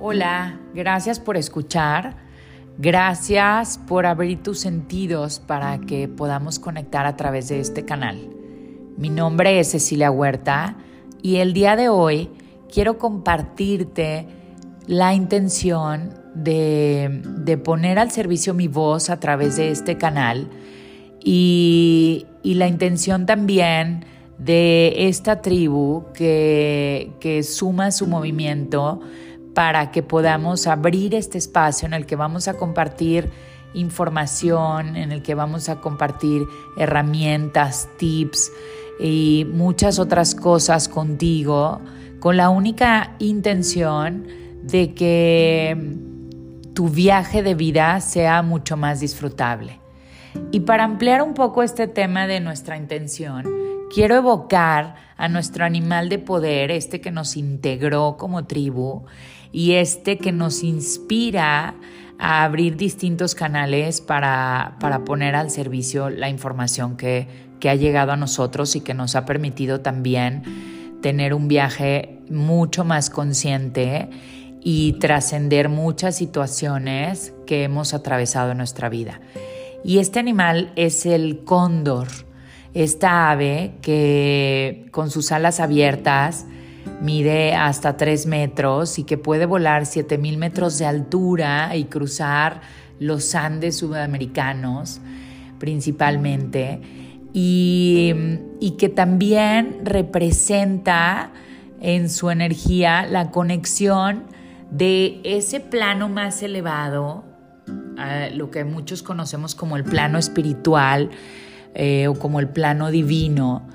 Hola, gracias por escuchar. Gracias por abrir tus sentidos para que podamos conectar a través de este canal. Mi nombre es Cecilia Huerta y el día de hoy quiero compartirte la intención de, poner al servicio mi voz a través de este canal y, la intención también de esta tribu que, que suma su movimiento para que podamos abrir este espacio en el que vamos a compartir información, en el que vamos a compartir herramientas, tips y muchas otras cosas contigo, con la única intención de que tu viaje de vida sea mucho más disfrutable. Y para ampliar un poco este tema de nuestra intención, quiero evocar a nuestro animal de poder, este que nos integró como tribu y este que nos inspira a abrir distintos canales para, poner al servicio la información que, que ha llegado a nosotros y que nos ha permitido también tener un viaje mucho más consciente y trascender muchas situaciones que hemos atravesado en nuestra vida. Y este animal es el cóndor, esta ave que con sus alas abiertas mide hasta 3 metros y que puede volar 7000 metros de altura y cruzar los Andes sudamericanos principalmente. Y, y que también representa en su energía la conexión de ese plano más elevado, lo que muchos conocemos como el plano espiritual eh, o como el plano divino,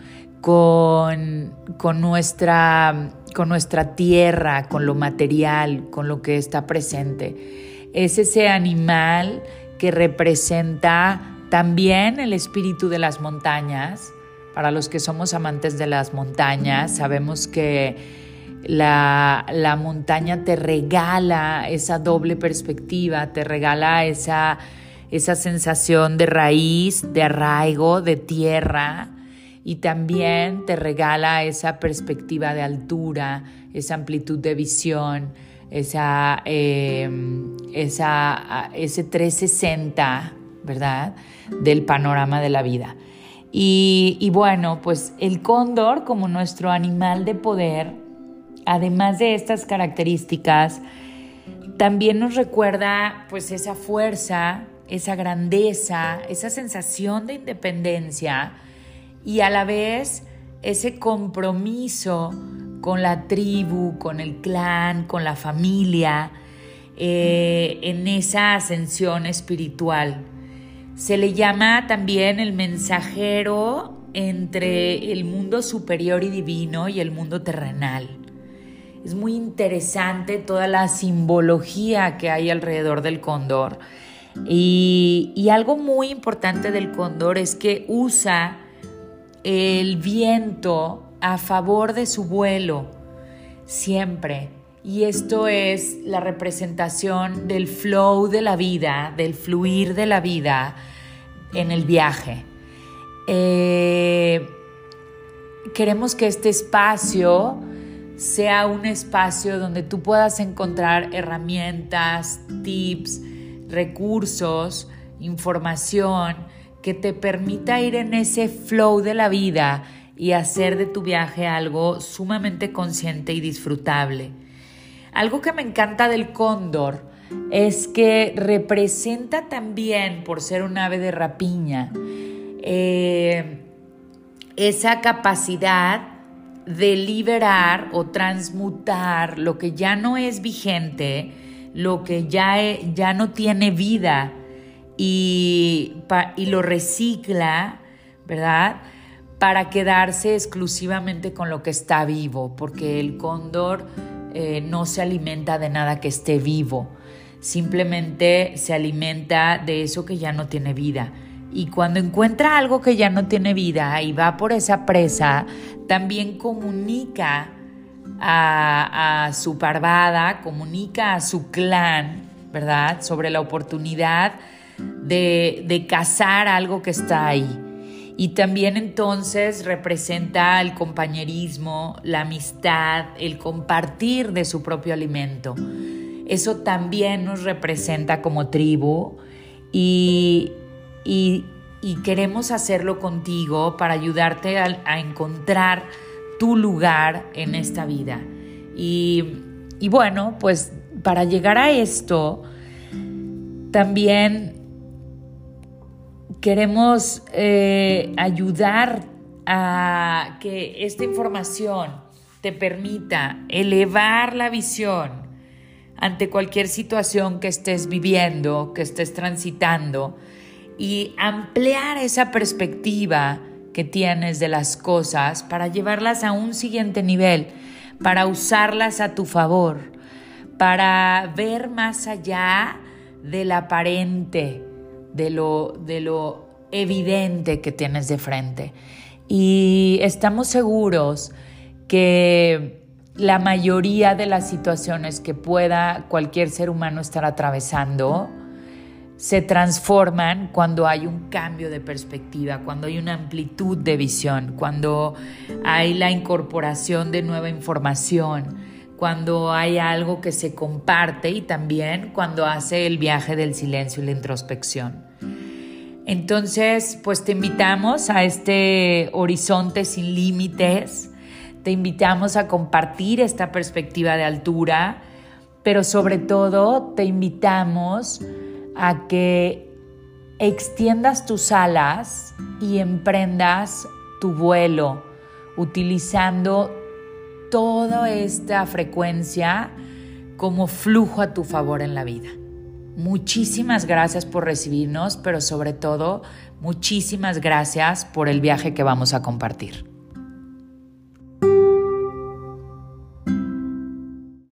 con, con, nuestra, con nuestra tierra, con lo material, con lo que está presente. Es ese animal que representa también el espíritu de las montañas. Para los que somos amantes de las montañas, sabemos que la, la, montaña te regala esa doble perspectiva, te regala esa, esa sensación de raíz, de arraigo, de tierra, y también te regala esa perspectiva de altura, esa amplitud de visión, esa, em, esa, ese 360, ¿verdad? Del panorama de la vida. Y, y bueno, pues el cóndor como nuestro animal de poder, además de estas características, también nos recuerda pues esa fuerza, esa grandeza, esa sensación de independencia y a la vez ese compromiso con la tribu, con el clan, con la familia, eh, en esa ascensión espiritual. Se le llama también el mensajero entre el mundo superior y divino y el mundo terrenal. Es muy interesante toda la simbología que hay alrededor del cóndor. y algo muy importante del cóndor es que usa el viento a favor de su vuelo, siempre. Y esto es la representación del flow de la vida, del fluir de la vida en el viaje. Eh, queremos que este espacio sea un espacio donde tú puedas encontrar herramientas, tips, recursos, información que te permita ir en ese flow de la vida y hacer de tu viaje algo sumamente consciente y disfrutable. Algo que me encanta del cóndor es que representa también, por ser un ave de rapiña, eh, esa capacidad de liberar o transmutar lo que ya no es vigente, lo que ya, ya no tiene vida y, lo recicla, ¿verdad? Para quedarse exclusivamente con lo que está vivo, porque el cóndor eh, no se alimenta de nada que esté vivo, simplemente se alimenta de eso que ya no tiene vida. Y cuando encuentra algo que ya no tiene vida y va por esa presa, también comunica a, a su parvada, comunica a su clan, ¿verdad? Sobre la oportunidad de, cazar algo que está ahí. Y también entonces representa el compañerismo, la amistad, el compartir de su propio alimento. Eso también nos representa como tribu y, y, queremos hacerlo contigo para ayudarte a, encontrar tu lugar en esta vida. Y, y bueno, pues para llegar a esto, también queremos eh, ayudar a que esta información te permita elevar la visión ante cualquier situación que estés viviendo, que estés transitando y ampliar esa perspectiva que tienes de las cosas para llevarlas a un siguiente nivel, para usarlas a tu favor, para ver más allá del aparente, de lo, de lo evidente que tienes de frente. Y estamos seguros que la mayoría de las situaciones que pueda cualquier ser humano estar atravesando se transforman cuando hay un cambio de perspectiva, cuando hay una amplitud de visión, cuando hay la incorporación de nueva información, cuando hay algo que se comparte y también cuando hace el viaje del silencio y la introspección. Entonces, pues te invitamos a este horizonte sin límites, te invitamos a compartir esta perspectiva de altura, pero sobre todo te invitamos a que extiendas tus alas y emprendas tu vuelo utilizando toda esta frecuencia como flujo a tu favor en la vida. Muchísimas gracias por recibirnos, pero sobre todo, muchísimas gracias por el viaje que vamos a compartir.